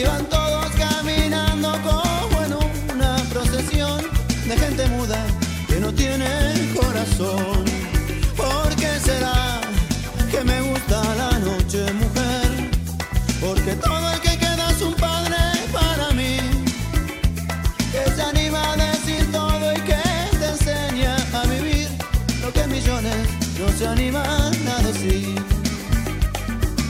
Iban todos caminando como en una procesión de gente muda que no tiene corazón. ¿Por qué será que me gusta la noche, mujer? Porque todo el que queda es un padre para mí. Que se anima a decir todo y que te enseña a vivir lo que millones no se animan a decir.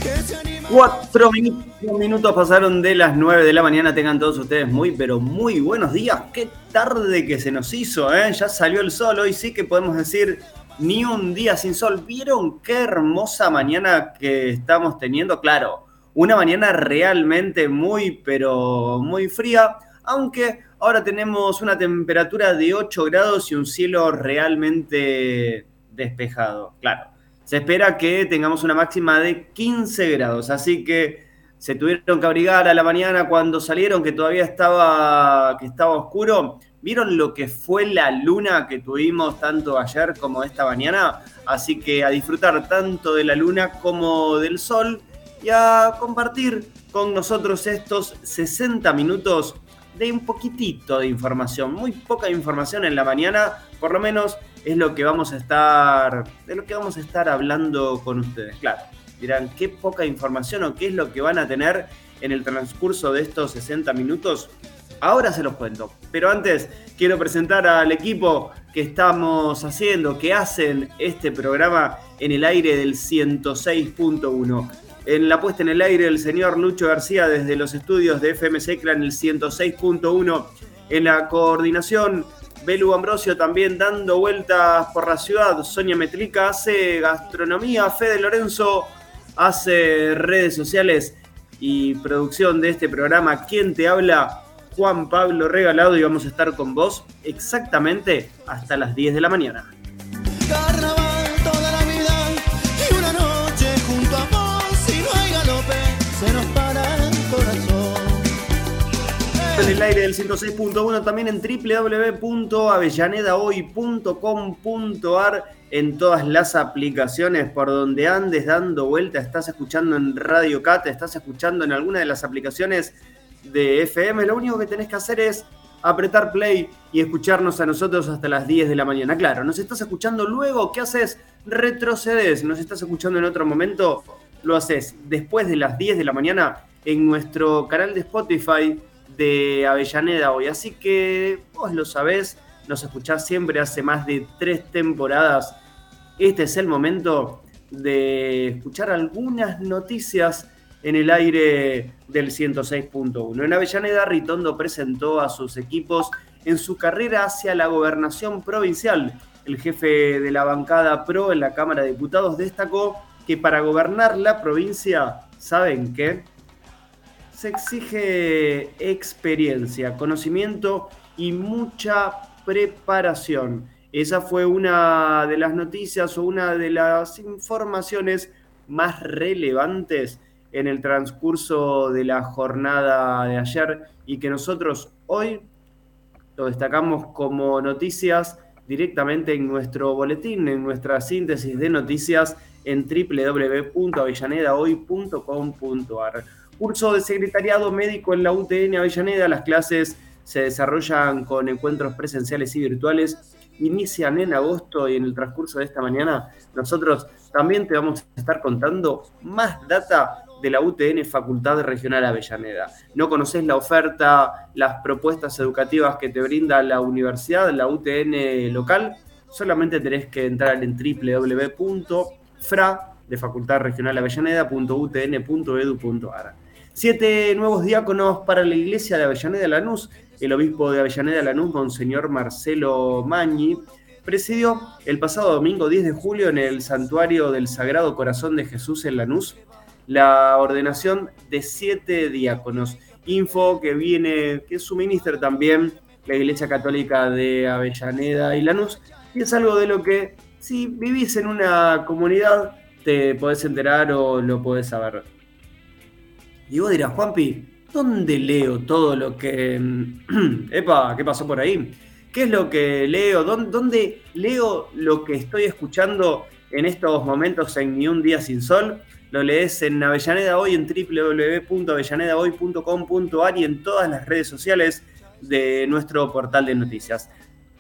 Que se minutos, minutos pasaron de las 9 de la mañana. Tengan todos ustedes muy, pero muy buenos días. Qué tarde que se nos hizo, ¿eh? Ya salió el sol. Hoy sí que podemos decir ni un día sin sol. ¿Vieron qué hermosa mañana que estamos teniendo? Claro, una mañana realmente muy, pero muy fría. Aunque ahora tenemos una temperatura de 8 grados y un cielo realmente despejado. Claro, se espera que tengamos una máxima de 15 grados, así que se tuvieron que abrigar a la mañana cuando salieron, que todavía estaba, que estaba oscuro. ¿Vieron lo que fue la luna que tuvimos tanto ayer como esta mañana? Así que a disfrutar tanto de la luna como del sol y a compartir con nosotros estos 60 minutos de un poquitito de información, muy poca información en la mañana, por lo menos es lo que vamos a estar, de lo que vamos a estar hablando con ustedes. Claro, dirán, qué poca información o qué es lo que van a tener en el transcurso de estos 60 minutos. Ahora se los cuento, pero antes quiero presentar al equipo que estamos haciendo, que hacen este programa en el aire del 106.1. En la puesta en el aire el señor Lucho García desde los estudios de FM Secla en el 106.1. En la coordinación Belu Ambrosio también dando vueltas por la ciudad. Sonia Metrica hace gastronomía. Fede Lorenzo hace redes sociales y producción de este programa. ¿Quién te habla? Juan Pablo Regalado y vamos a estar con vos exactamente hasta las 10 de la mañana. Carnaval toda la vida y una noche junto a vos y no hay galope, se nos para el corazón. En el aire del 106.1, también en www.avellanedahoy.com.ar en todas las aplicaciones por donde andes dando vuelta, estás escuchando en Radio Cat, estás escuchando en alguna de las aplicaciones de FM, lo único que tenés que hacer es apretar play y escucharnos a nosotros hasta las 10 de la mañana. Claro, nos estás escuchando luego, ¿qué haces? Retrocedes, nos estás escuchando en otro momento, lo haces después de las 10 de la mañana en nuestro canal de Spotify de Avellaneda hoy. Así que vos lo sabés, nos escuchás siempre hace más de tres temporadas. Este es el momento de escuchar algunas noticias en el aire del 106.1. En Avellaneda, Ritondo presentó a sus equipos en su carrera hacia la gobernación provincial. El jefe de la bancada PRO en la Cámara de Diputados destacó que para gobernar la provincia, ¿saben qué? Se exige experiencia, conocimiento y mucha preparación. Esa fue una de las noticias o una de las informaciones más relevantes en el transcurso de la jornada de ayer y que nosotros hoy lo destacamos como noticias directamente en nuestro boletín, en nuestra síntesis de noticias en www.avellanedahoy.com.ar. Curso de secretariado médico en la UTN Avellaneda. Las clases se desarrollan con encuentros presenciales y virtuales. Inician en agosto y en el transcurso de esta mañana nosotros también te vamos a estar contando más data de la UTN Facultad Regional Avellaneda. No conoces la oferta, las propuestas educativas que te brinda la universidad, la UTN local, solamente tenés que entrar en www.fra de Facultad Regional Avellaneda.utn.edu.ar. Siete nuevos diáconos para la iglesia de Avellaneda Lanús. El obispo de Avellaneda Lanús, Monseñor Marcelo Mañi, presidió el pasado domingo 10 de julio en el santuario del Sagrado Corazón de Jesús en Lanús la ordenación de siete diáconos. Info que viene, que suministra también la Iglesia Católica de Avellaneda y Lanús. Y es algo de lo que, si vivís en una comunidad, te podés enterar o lo podés saber. Y vos dirás, Juanpi, ¿dónde leo todo lo que... Epa, ¿qué pasó por ahí? ¿Qué es lo que leo? ¿Dónde, leo lo que estoy escuchando en estos momentos en Ni un día sin sol? lo lees en Avellaneda Hoy, en www.avellanedahoy.com.ar y en todas las redes sociales de nuestro portal de noticias.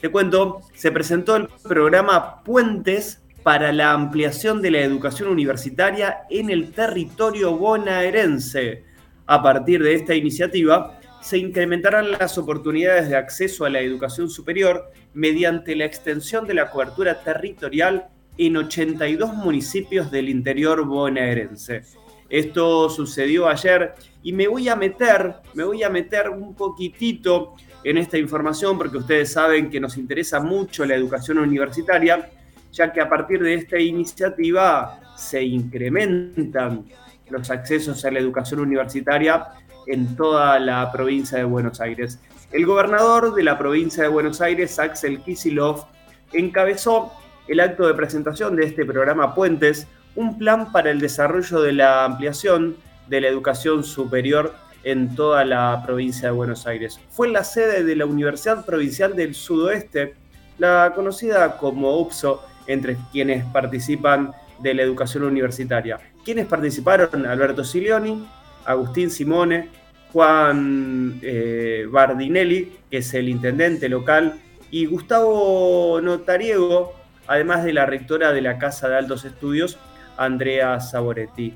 Te cuento, se presentó el programa Puentes para la ampliación de la educación universitaria en el territorio bonaerense. A partir de esta iniciativa, se incrementarán las oportunidades de acceso a la educación superior mediante la extensión de la cobertura territorial en 82 municipios del interior bonaerense. Esto sucedió ayer y me voy a meter, me voy a meter un poquitito en esta información porque ustedes saben que nos interesa mucho la educación universitaria, ya que a partir de esta iniciativa se incrementan los accesos a la educación universitaria en toda la provincia de Buenos Aires. El gobernador de la provincia de Buenos Aires, Axel Kisilov, encabezó el acto de presentación de este programa Puentes, un plan para el desarrollo de la ampliación de la educación superior en toda la provincia de Buenos Aires. Fue la sede de la Universidad Provincial del Sudoeste, la conocida como UPSO, entre quienes participan de la educación universitaria. ¿Quiénes participaron? Alberto Silioni, Agustín Simone, Juan eh, Bardinelli, que es el intendente local, y Gustavo Notariego, además de la rectora de la Casa de Altos Estudios, Andrea Saboretti.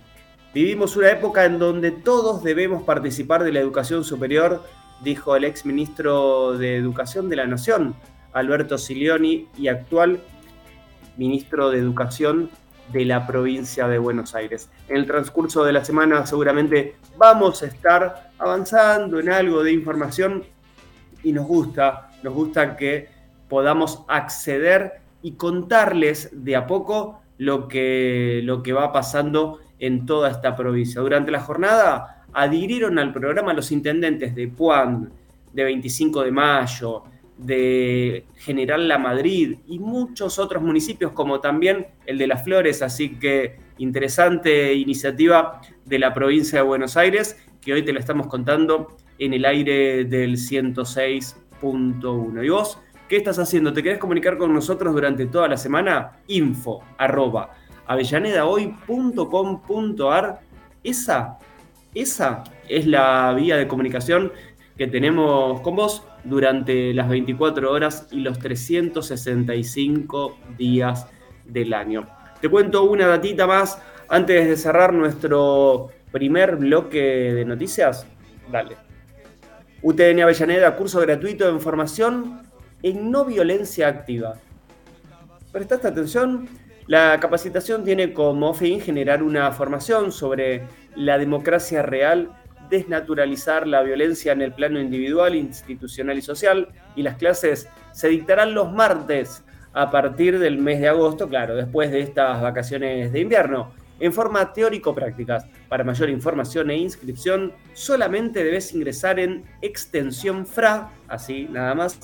Vivimos una época en donde todos debemos participar de la educación superior, dijo el ex ministro de Educación de la Nación, Alberto Silioni, y actual ministro de Educación de la provincia de Buenos Aires. En el transcurso de la semana seguramente vamos a estar avanzando en algo de información y nos gusta, nos gusta que podamos acceder y contarles de a poco lo que, lo que va pasando en toda esta provincia. Durante la jornada adhirieron al programa los intendentes de Puan, de 25 de Mayo, de General La Madrid y muchos otros municipios como también el de Las Flores, así que interesante iniciativa de la provincia de Buenos Aires que hoy te la estamos contando en el aire del 106.1. ¿Y vos qué estás haciendo? ¿Te querés comunicar con nosotros durante toda la semana? Info arroba avellanedahoy.com.ar Esa, esa es la vía de comunicación que tenemos con vos durante las 24 horas y los 365 días del año. Te cuento una datita más antes de cerrar nuestro primer bloque de noticias. Dale. UTN Avellaneda, curso gratuito de información en no violencia activa. ¿Prestaste atención? La capacitación tiene como fin generar una formación sobre la democracia real desnaturalizar la violencia en el plano individual, institucional y social, y las clases se dictarán los martes a partir del mes de agosto, claro, después de estas vacaciones de invierno, en forma teórico-prácticas. Para mayor información e inscripción, solamente debes ingresar en extensión fra, así nada más,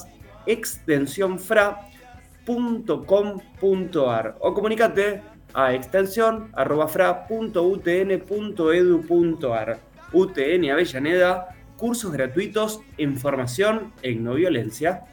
extensionfra.com.ar o comunícate a extensión.fra.utn.edu.ar. UTN Avellaneda, cursos gratuitos en formación en no violencia.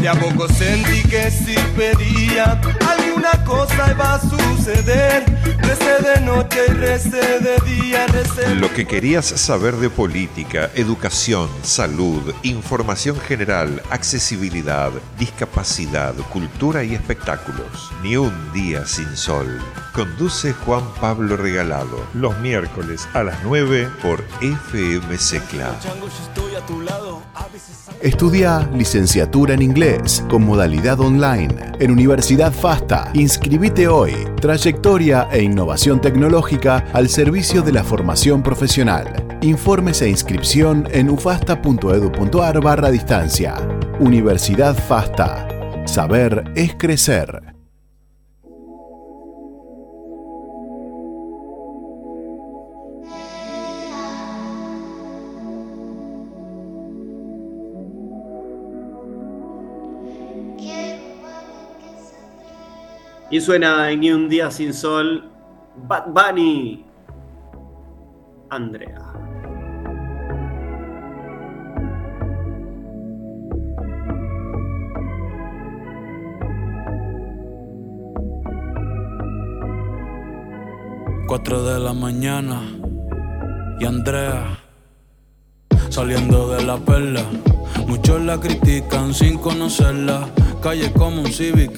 De a poco sentí que si pedía alguna cosa iba a suceder. Recé de noche y recé de día, recé. Lo que querías saber de política, educación, salud, información general, accesibilidad, discapacidad, cultura y espectáculos. Ni un día sin sol. Conduce Juan Pablo Regalado. Los miércoles a las 9 por FM Secla. Estudia licenciatura en inglés con modalidad online en Universidad FASTA. Inscribite hoy. Trayectoria e innovación tecnológica al servicio de la formación profesional. Informes e inscripción en ufasta.edu.ar barra distancia. Universidad FASTA. Saber es crecer. Y suena en Ni un día sin sol, Bad Bunny, Andrea. 4 de la mañana y Andrea saliendo de la perla. Muchos la critican sin conocerla. Calle como un Civic,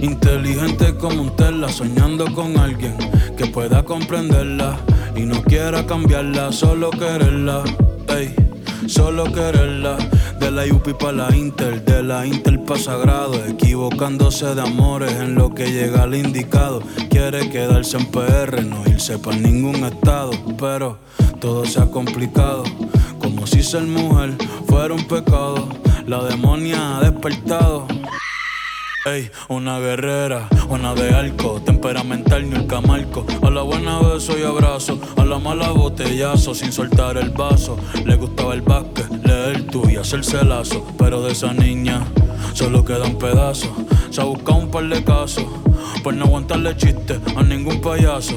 inteligente como un Tesla, soñando con alguien que pueda comprenderla y no quiera cambiarla, solo quererla. Ey, solo quererla. De la UPI para la Inter, de la Inter para Sagrado, equivocándose de amores en lo que llega al indicado. Quiere quedarse en PR, no irse para ningún estado, pero todo se ha complicado. Como si ser mujer fuera un pecado, la demonia ha despertado. Ey, una guerrera, una de arco, temperamental ni el camarco. A la buena beso y abrazo, a la mala botellazo, sin soltar el vaso. Le gustaba el básquet, leer tú y hacerse lazo. Pero de esa niña solo queda un pedazo. Se ha buscado un par de casos, por no aguantarle chiste a ningún payaso.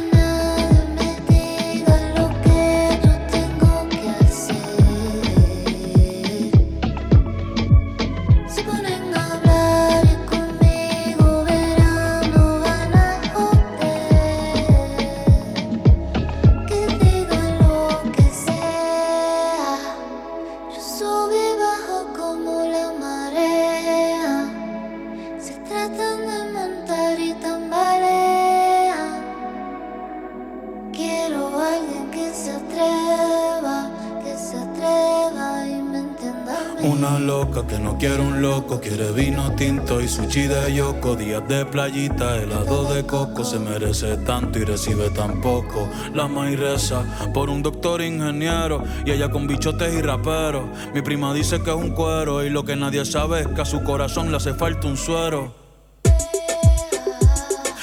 Sushi de yoko, días de playita, helado de coco, se merece tanto y recibe tan poco. La maíz reza por un doctor ingeniero y ella con bichotes y raperos. Mi prima dice que es un cuero y lo que nadie sabe es que a su corazón le hace falta un suero.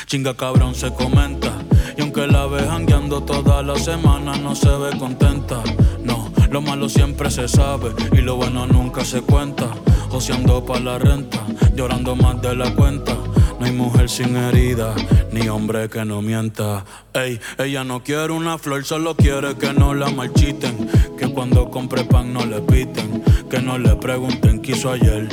Chinga cabrón se comenta y aunque la ve jangueando toda la semana no se ve contenta. Lo malo siempre se sabe y lo bueno nunca se cuenta joseando pa' la renta, llorando más de la cuenta. No hay mujer sin herida, ni hombre que no mienta. Ey, ella no quiere una flor, solo quiere que no la marchiten. Que cuando compre pan no le piten, que no le pregunten qué hizo ayer.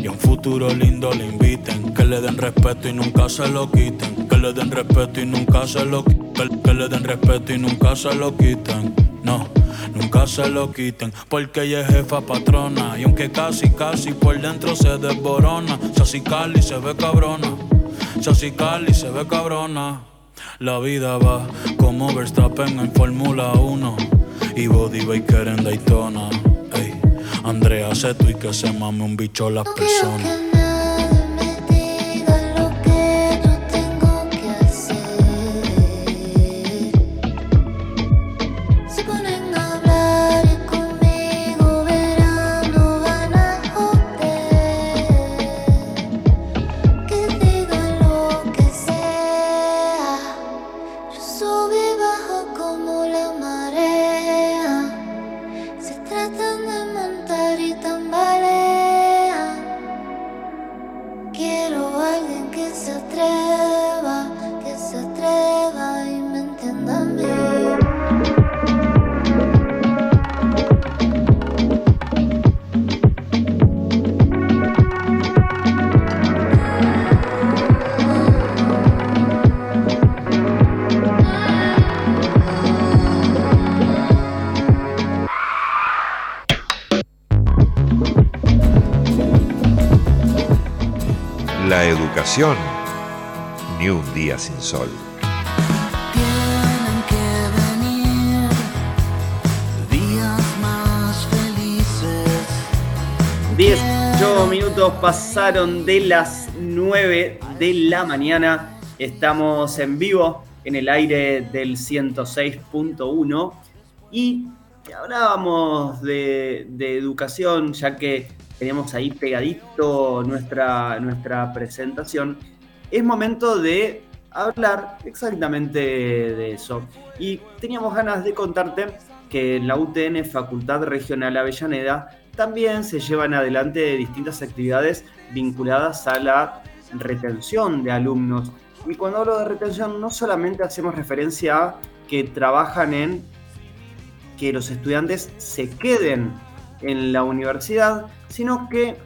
Y a un futuro lindo le inviten, que le den respeto y nunca se lo quiten. Que le den respeto y nunca se lo quiten. Que le den respeto y nunca se lo quiten. No nunca se lo quiten, porque ella es jefa patrona. Y aunque casi, casi por dentro se desborona, Sassy Cali se ve cabrona, Sassy Cali se ve cabrona. La vida va como Verstappen en Fórmula 1 y Body Baker en Daytona. Ey, Andrea tú y que se mame un bicho las personas. Ni un día sin sol. Tienen que venir días más felices. 18 minutos pasaron de las 9 de la mañana. Estamos en vivo en el aire del 106.1 y hablábamos de, de educación, ya que teníamos ahí pegadito nuestra, nuestra presentación, es momento de hablar exactamente de eso. Y teníamos ganas de contarte que en la UTN Facultad Regional Avellaneda también se llevan adelante distintas actividades vinculadas a la retención de alumnos. Y cuando hablo de retención no solamente hacemos referencia a que trabajan en que los estudiantes se queden en la universidad, sino que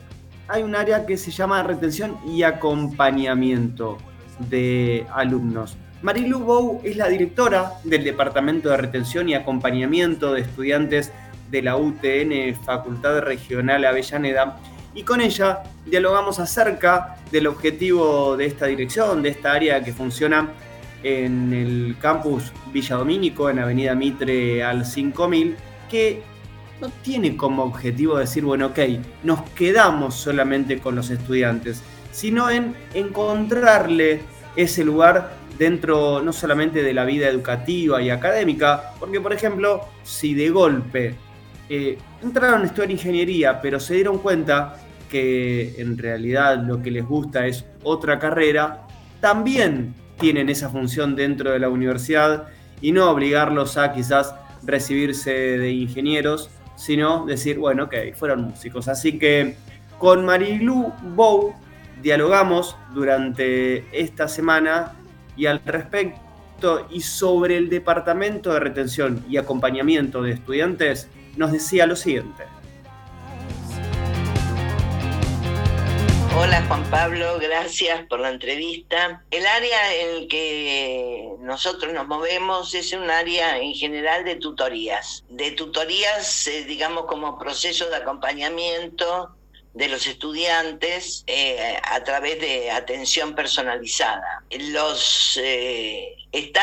hay un área que se llama retención y acompañamiento de alumnos. Marilu Bou es la directora del Departamento de Retención y Acompañamiento de Estudiantes de la UTN Facultad Regional Avellaneda y con ella dialogamos acerca del objetivo de esta dirección, de esta área que funciona en el campus Villa Domínico, en Avenida Mitre al 5000, que no tiene como objetivo decir, bueno, ok, nos quedamos solamente con los estudiantes, sino en encontrarle ese lugar dentro no solamente de la vida educativa y académica, porque por ejemplo, si de golpe eh, entraron a estudiar ingeniería, pero se dieron cuenta que en realidad lo que les gusta es otra carrera, también tienen esa función dentro de la universidad y no obligarlos a quizás recibirse de ingenieros, sino decir, bueno, ok, fueron músicos. Así que con Marilu Bow dialogamos durante esta semana y al respecto y sobre el Departamento de Retención y Acompañamiento de Estudiantes, nos decía lo siguiente. Hola Juan Pablo, gracias por la entrevista. El área en el que nosotros nos movemos es un área en general de tutorías, de tutorías, eh, digamos, como proceso de acompañamiento de los estudiantes eh, a través de atención personalizada. Los eh, está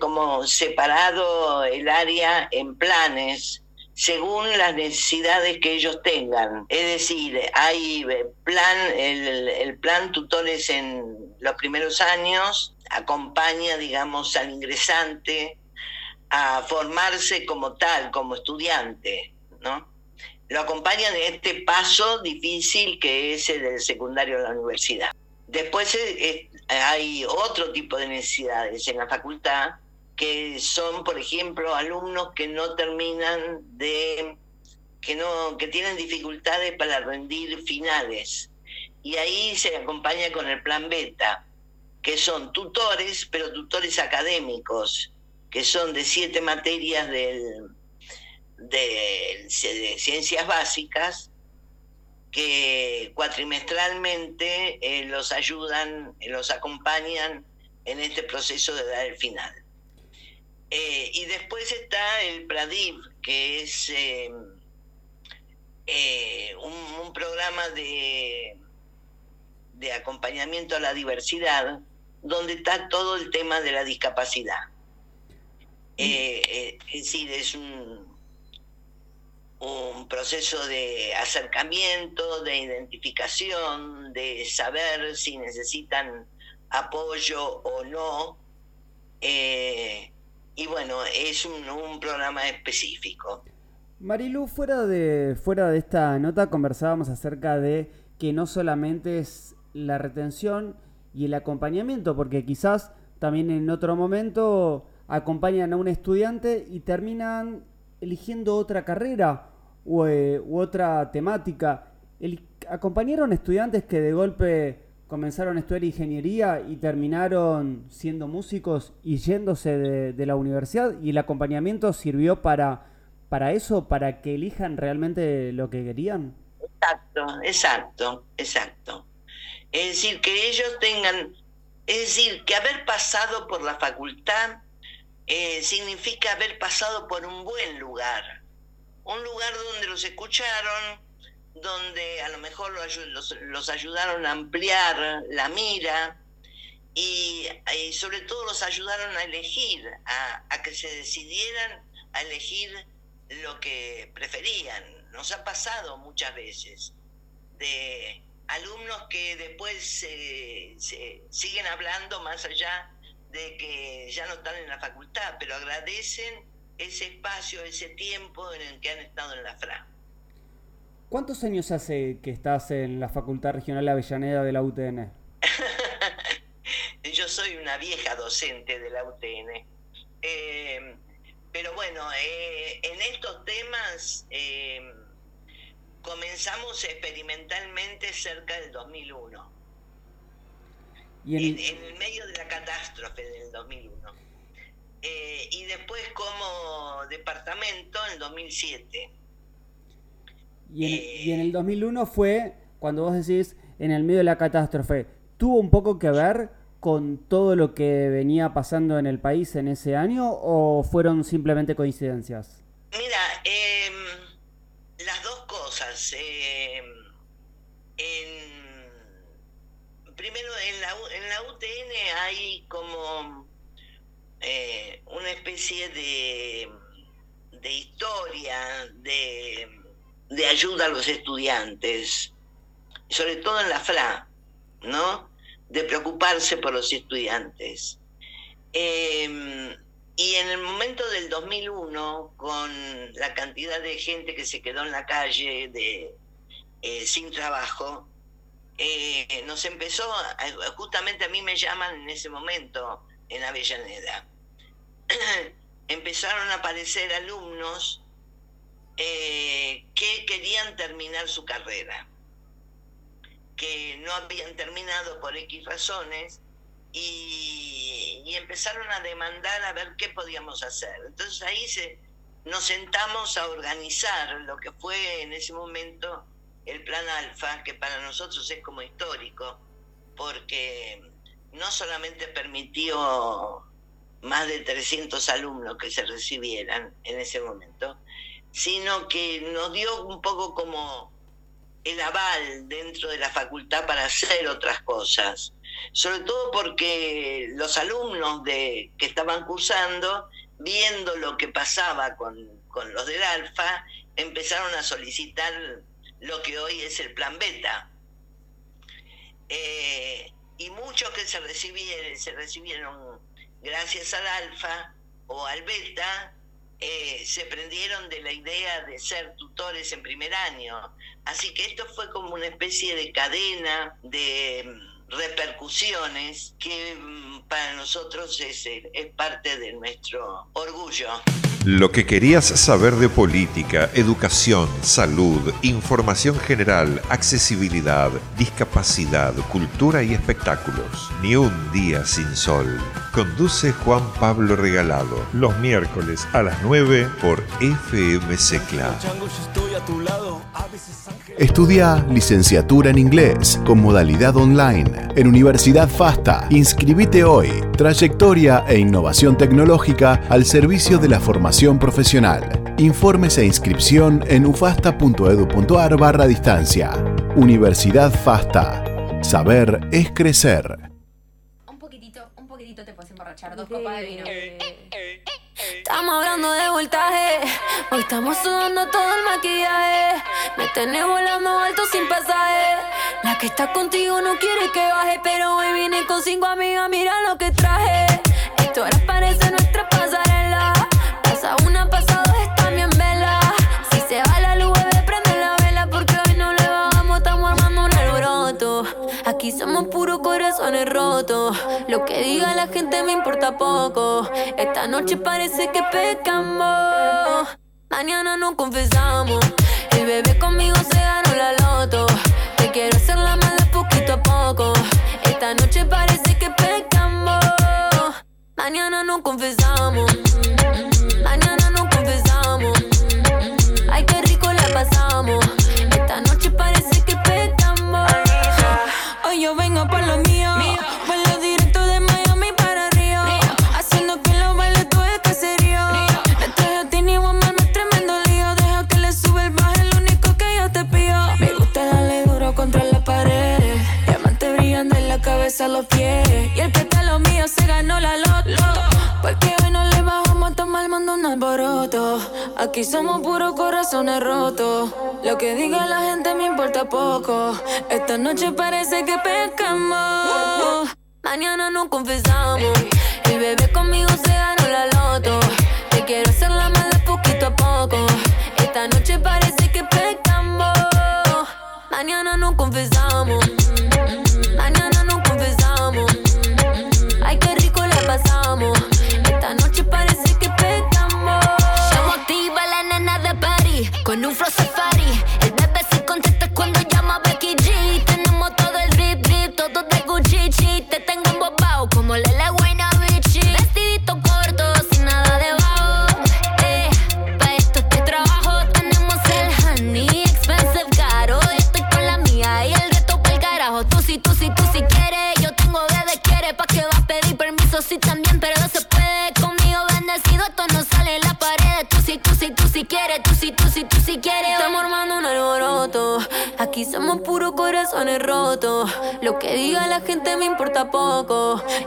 como separado el área en planes según las necesidades que ellos tengan. Es decir, hay plan, el, plan tutores en los primeros años acompaña, digamos, al ingresante a formarse como tal, como estudiante, ¿no? Lo acompaña en este paso difícil que es el del secundario a la universidad. Después eh, hay otro tipo de necesidades en la facultad que son, por ejemplo, alumnos que no terminan de, que no, que tienen dificultades para rendir finales. Y ahí se acompaña con el plan beta, que son tutores, pero tutores académicos, que son de siete materias del, de, ciencias básicas, que cuatrimestralmente eh, los ayudan, los acompañan en este proceso de dar el final. Eh, y después está el PRADIV, que es em, eh, un, programa de, de acompañamiento a la diversidad, donde está todo el tema de la discapacidad. Eh, es decir, es un, un proceso de acercamiento, de identificación, de saber si necesitan apoyo o no. Y bueno, es un, programa específico. Marilu, fuera de, fuera de esta nota conversábamos acerca de que no solamente es la retención y el acompañamiento, porque quizás también en otro momento acompañan a un estudiante y terminan eligiendo otra carrera u, eh, u otra temática. El, acompañaron estudiantes que de golpe comenzaron a estudiar ingeniería y terminaron siendo músicos y yéndose de, la universidad y el acompañamiento sirvió para, para eso, para que elijan realmente lo que querían. Exacto, exacto, exacto. Es decir, que ellos tengan, es decir, que haber pasado por la facultad eh, significa haber pasado por un buen lugar, un lugar donde los escucharon, donde a lo mejor los, ayudaron a ampliar la mira y, sobre todo los ayudaron a elegir, a, que se decidieran a elegir lo que preferían. Nos ha pasado muchas veces de alumnos que después se, siguen hablando más allá de que ya no están en la facultad, pero agradecen ese espacio, ese tiempo en el que han estado en la FRA. ¿Cuántos años hace que estás en la Facultad Regional Avellaneda de la UTN? Yo soy una vieja docente de la UTN. Eh, pero bueno, eh, en estos temas eh, comenzamos experimentalmente cerca del 2001. en, el medio de la catástrofe del 2001. Eh, y después como departamento en el 2007. Y en, y en el 2001 fue, cuando vos decís, en el medio de la catástrofe, ¿tuvo un poco que ver con todo lo que venía pasando en el país en ese año o fueron simplemente coincidencias? Mira, em, las dos cosas. Em, primero, en la, en la UTN hay como eh, una especie de, de historia, de, de ayuda a los estudiantes, sobre todo en la FLA, ¿no? de preocuparse por los estudiantes. Em, y en el momento del 2001, con la cantidad de gente que se quedó en la calle de, eh, sin trabajo, eh, nos empezó, justamente a mí me llaman en ese momento en Avellaneda, empezaron a aparecer alumnos eh, que querían terminar su carrera que no habían terminado por X razones y, empezaron a demandar a ver qué podíamos hacer. Entonces ahí se, nos sentamos a organizar lo que fue en ese momento el plan alfa, que para nosotros es como histórico, porque no solamente permitió más de 300 alumnos que se recibieran en ese momento, sino que nos dio un poco como el aval dentro de la facultad para hacer otras cosas, sobre todo porque los alumnos de, que estaban cursando, viendo lo que pasaba con, los del alfa, empezaron a solicitar lo que hoy es el plan beta. Eh, y muchos que se recibieron, se recibieron gracias al alfa o al beta, eh, se prendieron de la idea de ser tutores en primer año. Así que esto fue como una especie de cadena de mm, repercusiones que mm, para nosotros es, es parte de nuestro orgullo. Lo que querías saber de política, educación, salud, información general, accesibilidad, discapacidad, cultura y espectáculos. Ni un día sin sol. Conduce Juan Pablo Regalado. Los miércoles a las 9 por FMC Club. Estudia licenciatura en inglés con modalidad online en Universidad FASTA. Inscribite hoy. Trayectoria e innovación tecnológica al servicio de la formación profesional. Informes e inscripción en ufasta.edu.ar barra distancia. Universidad FASTA. Saber es crecer. Te puedes emborrachar, dos copas de vino. Estamos hablando de voltaje, hoy estamos sudando todo el maquillaje. Me tenés volando alto sin pasaje. La que está contigo no quiere que baje, pero hoy vine con cinco amigas, mira lo que traje. Esto ahora parece nuestra pasarela. Pasa una, pasa dos, está bien vela. Si se va la luz, bebé, prende la vela, porque hoy no le bajamos, estamos armando un alboroto. Aquí somos puros corazones rotos. Diga la gente me importa poco. Esta noche parece que pecamos. Mañana no confesamos. El bebé conmigo se ganó la loto. Te quiero hacer la mala poquito a poco. Esta noche parece que pecamos. Mañana no confesamos. Los pies. Y el que está lo mío se ganó la loto. Porque hoy no le bajamos a tomar, mando un alboroto. Aquí somos puros corazones rotos. Lo que diga la gente me importa poco. Esta noche parece que pecamos. Mañana no confesamos. El bebé conmigo se ganó la loto. Te quiero hacer la mala poquito a poco. Esta noche parece que pecamos. Mañana no confesamos.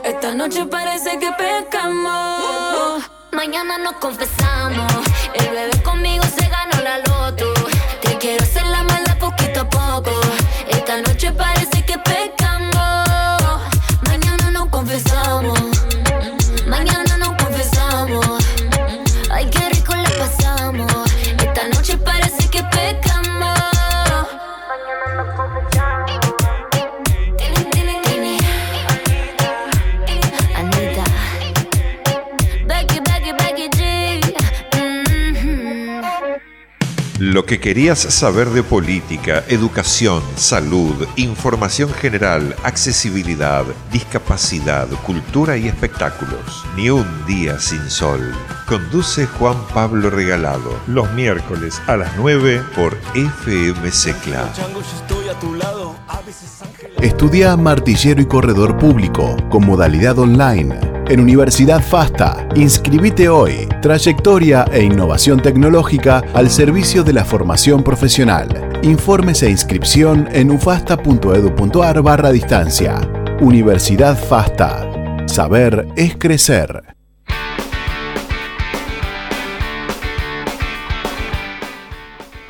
Esta noche parece que pescamos. Mañana nos confesamos. Querías saber de política, educación, salud, información general, accesibilidad, discapacidad, cultura y espectáculos. Ni un día sin sol. Conduce Juan Pablo Regalado. Los miércoles a las 9 por FM Secla. Estudia Martillero y Corredor Público con modalidad online en Universidad FASTA. Inscribite hoy. Trayectoria e innovación tecnológica al servicio de la formación profesional. Informes e inscripción en ufasta.edu.ar barra distancia. Universidad FASTA. Saber es crecer.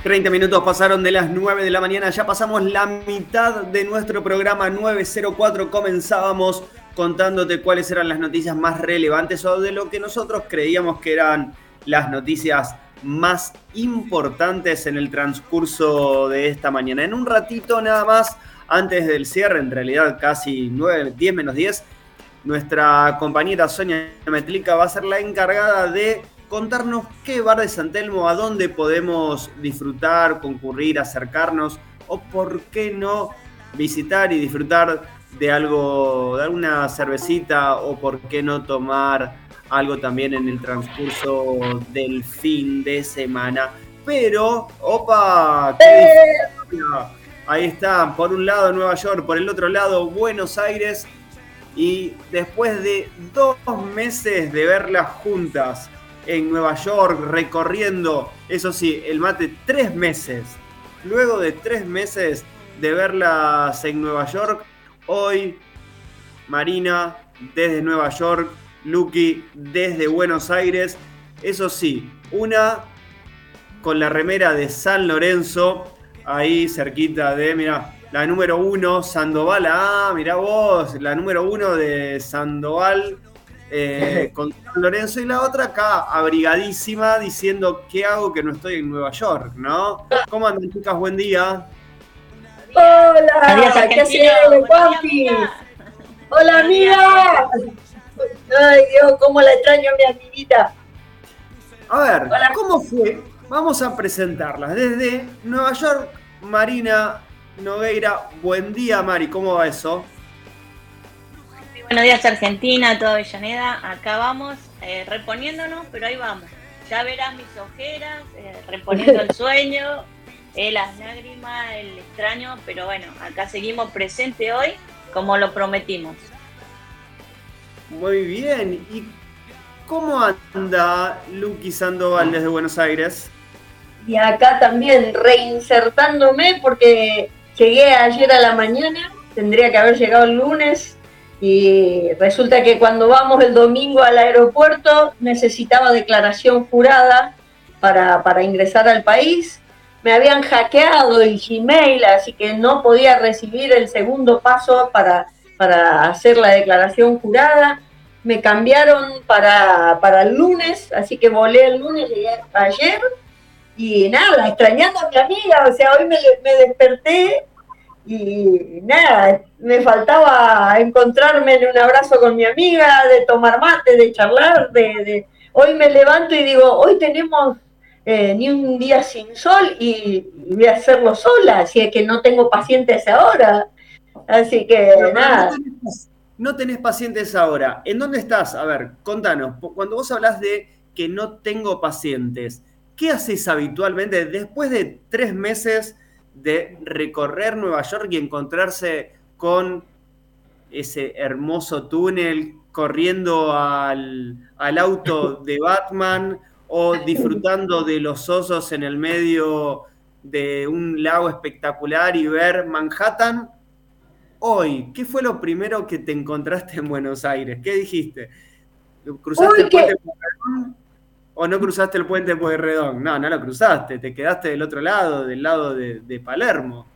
30 minutos pasaron de las 9 de la mañana, ya pasamos la mitad de nuestro programa 904. Comenzábamos contándote cuáles eran las noticias más relevantes o de lo que nosotros creíamos que eran las noticias más importantes en el transcurso de esta mañana. En un ratito nada más, antes del cierre, en realidad casi 9, 10 menos 10, nuestra compañera Sonia Metlica va a ser la encargada de contarnos qué bar de San Telmo, a dónde podemos disfrutar, concurrir, acercarnos o por qué no visitar y disfrutar de algo, de alguna cervecita o por qué no tomar algo también en el transcurso del fin de semana. Pero, opa, qué diferencia. Ahí está, por un lado Nueva York, por el otro lado Buenos Aires. Y después de dos meses de verlas juntas en Nueva York, recorriendo, eso sí, el mate, tres meses. Luego de tres meses de verlas en Nueva York, hoy Marina desde Nueva York, Lucky desde Buenos Aires. Eso sí, una con la remera de San Lorenzo, ahí cerquita de, mira, la número uno, Sandoval. Ah, mirá vos, la número uno de Sandoval eh, con San Lorenzo. Y la otra acá, abrigadísima, diciendo, ¿qué hago que no estoy en Nueva York? ¿No? ¿Cómo andan, chicas? Buen día. Hola, Adiós, ¿qué Argentina. haces, amiga. Hola, amiga. Ay, Dios, cómo la extraño a mi amiguita. A ver, Hola. ¿cómo fue? Vamos a presentarlas. Desde Nueva York, Marina Nogueira. Buen día, Mari. ¿Cómo va eso? Buenos días Argentina, toda Avellaneda. Acá vamos eh, reponiéndonos, pero ahí vamos. Ya verás mis ojeras, eh, reponiendo el sueño, eh, las lágrimas, el extraño, pero bueno, acá seguimos presente hoy como lo prometimos. Muy bien. ¿Y cómo anda Lucky Sandoval desde Buenos Aires? Y acá también reinsertándome porque llegué ayer a la mañana, tendría que haber llegado el lunes y resulta que cuando vamos el domingo al aeropuerto necesitaba declaración jurada para, para ingresar al país. Me habían hackeado el Gmail, así que no podía recibir el segundo paso para, para hacer la declaración jurada. Me cambiaron para, para el lunes, así que volé el lunes, ayer y nada, extrañando a mi amiga, o sea, hoy me, desperté y nada, me faltaba encontrarme en un abrazo con mi amiga, de tomar mate, de charlar, de- hoy me levanto y digo, hoy tenemos eh, ni un día sin sol y, voy a hacerlo sola, así es que no tengo pacientes ahora, así que Pero nada. No tenés, no tenés pacientes ahora. ¿En dónde estás? A ver, contanos. Cuando vos hablas de que no tengo pacientes, ¿qué haces habitualmente después de tres meses de recorrer Nueva York y encontrarse con ese hermoso túnel? corriendo al, al auto de Batman o disfrutando de los osos en el medio de un lago espectacular y ver Manhattan. Hoy, ¿qué fue lo primero que te encontraste en Buenos Aires? ¿Qué dijiste? ¿Cruzaste el puente Pueyrredón o no cruzaste el puente Pueyrredón? No, no lo cruzaste, te quedaste del otro lado, del lado de, de Palermo.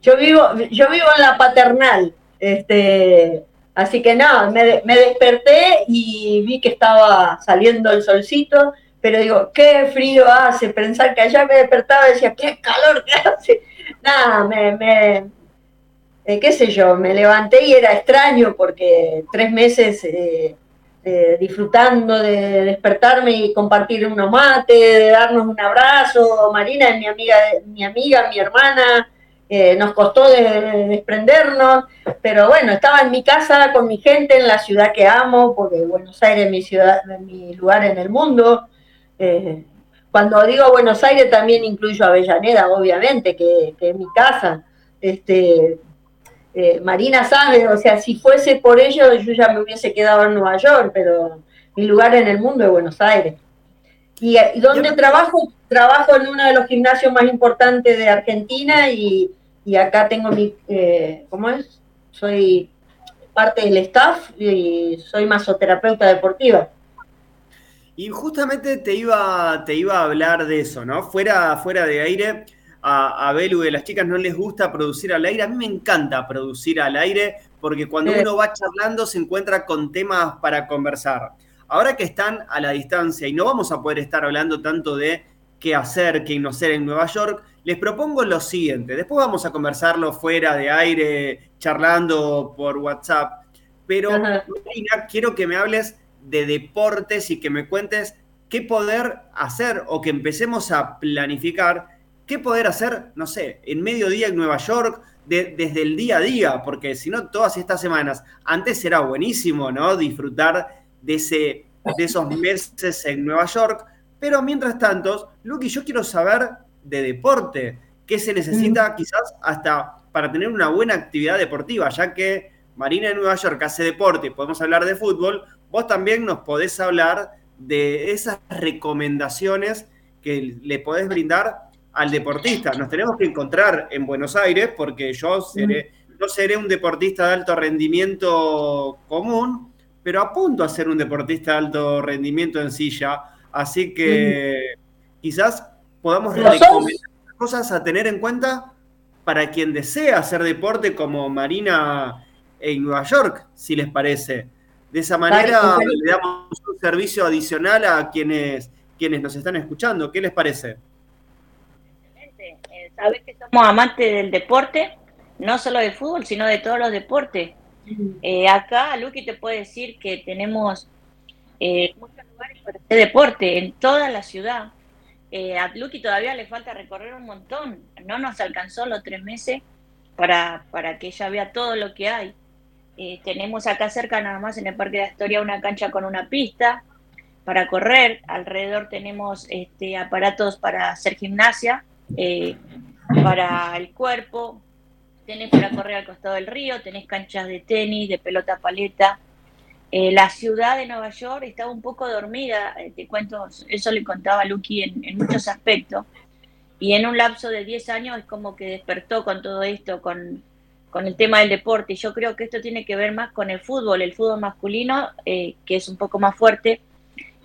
Yo vivo, yo vivo en la paternal, este, así que nada, me, me desperté y vi que estaba saliendo el solcito, pero digo, qué frío hace, pensar que allá me despertaba y decía, qué calor que hace. Nada, me, me eh, qué sé yo, me levanté y era extraño porque tres meses eh, eh, disfrutando de despertarme y compartir unos mates, de darnos un abrazo. Marina es mi amiga, mi amiga, mi hermana, nos costó de, desprendernos, pero bueno, estaba en mi casa con mi gente en la ciudad que amo, porque Buenos Aires es mi ciudad, mi lugar en el mundo. Eh, cuando digo Buenos Aires también incluyo Avellaneda, obviamente, que, que es mi casa. Este, eh, Marina sabe, o sea, si fuese por ello yo ya me hubiese quedado en Nueva York, pero mi lugar en el mundo es Buenos Aires. Y, y donde trabajo, trabajo en uno de los gimnasios más importantes de Argentina y, y acá tengo mi, eh, ¿cómo es? Soy parte del staff y soy masoterapeuta deportiva. Y justamente te iba, te iba a hablar de eso, ¿no? Fuera, fuera de aire, a, a Belu a las chicas no les gusta producir al aire. A mí me encanta producir al aire porque cuando uno va charlando se encuentra con temas para conversar. Ahora que están a la distancia y no vamos a poder estar hablando tanto de qué hacer, qué no hacer en Nueva York, les propongo lo siguiente. Después vamos a conversarlo fuera de aire, charlando por WhatsApp. Pero. Marina, quiero que me hables de deportes y que me cuentes qué poder hacer o que empecemos a planificar qué poder hacer, no sé, en mediodía en Nueva York, de- desde el día a día, porque si no, todas estas semanas, antes era buenísimo, ¿no? Disfrutar de, ese, de esos meses en Nueva York, pero mientras tanto, Lucky, yo quiero saber de deporte, qué se necesita quizás hasta para tener una buena actividad deportiva, ya que Marina de Nueva York hace deporte, podemos hablar de fútbol, vos también nos podés hablar de esas recomendaciones que le podés brindar al deportista. Nos tenemos que encontrar en Buenos Aires porque yo seré, no seré un deportista de alto rendimiento común, pero apunto a ser un deportista de alto rendimiento en silla. Así que quizás podamos recomendar cosas a tener en cuenta para quien desea hacer deporte como Marina en Nueva York, si les parece. De esa manera le damos un servicio adicional a quienes, quienes nos están escuchando. ¿Qué les parece? Eh, Sabes que somos amantes del deporte, no solo del fútbol, sino de todos los deportes. Eh, acá, Luqui te puede decir que tenemos eh, muchos lugares para hacer deporte en toda la ciudad. Eh, a Luqui todavía le falta recorrer un montón. No nos alcanzó los tres meses para, para que ella vea todo lo que hay. Tenemos acá cerca, nada más en el Parque de la Historia, una cancha con una pista para correr. Alrededor tenemos este, aparatos para hacer gimnasia, eh, para el cuerpo. Tenés para correr al costado del río, tenés canchas de tenis, de pelota paleta. Eh, la ciudad de Nueva York estaba un poco dormida, eh, te cuento, eso le contaba a Lucky en, en muchos aspectos. Y en un lapso de 10 años es como que despertó con todo esto, con, con el tema del deporte. Yo creo que esto tiene que ver más con el fútbol, el fútbol masculino, eh, que es un poco más fuerte,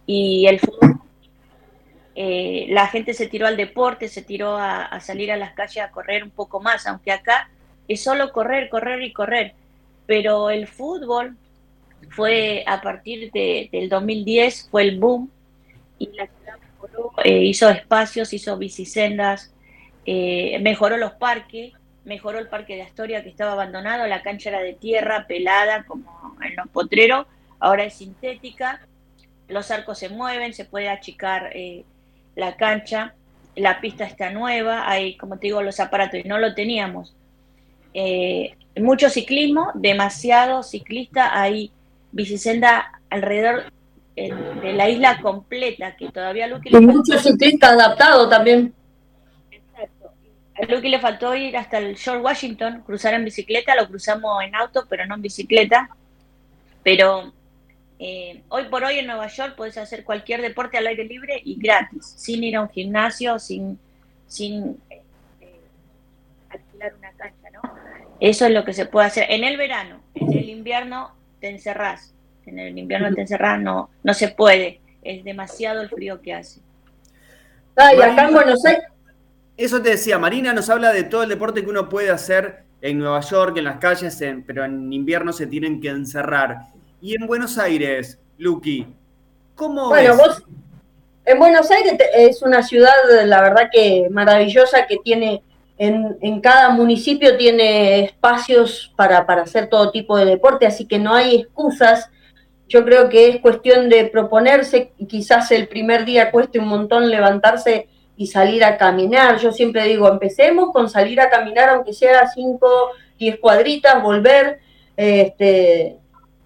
y el fútbol. eh, la gente se tiró al deporte, se tiró a, a salir a las calles a correr un poco más, aunque acá es solo correr, correr y correr. Pero el fútbol fue a partir de, del 2010, fue el boom, y la ciudad mejoró, eh, hizo espacios, hizo bicisendas, eh, mejoró los parques, mejoró el parque de Astoria que estaba abandonado, la cancha era de tierra, pelada, como en los potreros, ahora es sintética, los arcos se mueven, se puede achicar eh, la cancha, la pista está nueva, hay, como te digo, los aparatos, y no lo teníamos. Eh, mucho ciclismo, demasiado ciclista, hay bicisenda alrededor eh, de la isla completa, que todavía a Luqui Y mucho ciclista adaptado también. A Luqui le faltó ir hasta el George Washington, cruzar en bicicleta, lo cruzamos en auto, pero no en bicicleta. Pero eh, hoy por hoy en Nueva York puedes hacer cualquier deporte al aire libre y gratis, sin ir a un gimnasio, sin, sin eh, alquilar una cancha, ¿no? Eso es lo que se puede hacer en el verano. En el invierno te encerrás. En el invierno te encerrás, no, no se puede. Es demasiado el frío que hace. Ay, acá en Buenos Aires. Eso te decía, Marina nos habla de todo el deporte que uno puede hacer en Nueva York, en las calles, pero en invierno se tienen que encerrar. Y en Buenos Aires, Luqui, ¿cómo Bueno, vos, en Buenos Aires es una ciudad, la verdad que maravillosa, que tiene, en, en cada municipio tiene espacios para, para hacer todo tipo de deporte, así que no hay excusas. Yo creo que es cuestión de proponerse, quizás el primer día cueste un montón levantarse y salir a caminar. Yo siempre digo, empecemos con salir a caminar, aunque sea 5, 10 cuadritas, volver, este,